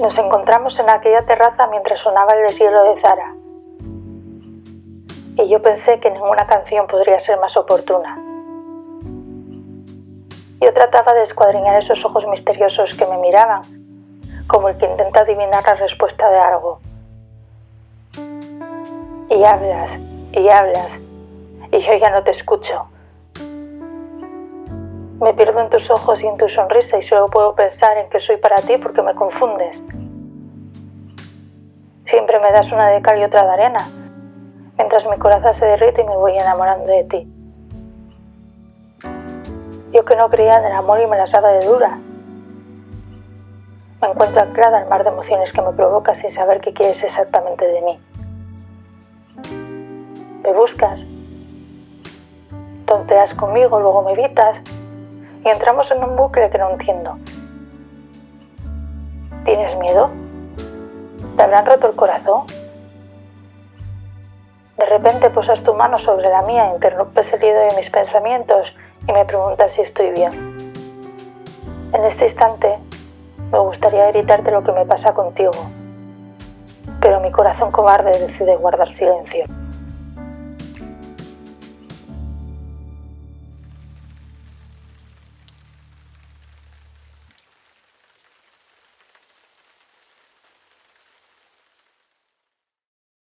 Nos encontramos en aquella terraza mientras sonaba el deshielo de Zara. Y yo pensé que ninguna canción podría ser más oportuna. Yo trataba de escuadriñar esos ojos misteriosos que me miraban, como el que intenta adivinar la respuesta de algo. Y hablas, y hablas, y yo ya no te escucho. Me pierdo en tus ojos y en tu sonrisa y solo puedo pensar en que soy para ti porque me confundes. Siempre me das una de cal y otra de arena, mientras mi corazón se derrite y me voy enamorando de ti. Yo que no creía en el amor y me las daba de dura. Me encuentro anclada al mar de emociones que me provoca sin saber qué quieres exactamente de mí. Me buscas, tonteas conmigo, luego me evitas y entramos en un bucle que no entiendo. ¿Tienes miedo? ¿Te habrán roto el corazón? De repente posas tu mano sobre la mía, interrumpes el hilo de mis pensamientos y me preguntas si estoy bien. En este instante me gustaría gritarte lo que me pasa contigo, pero mi corazón cobarde decide guardar silencio.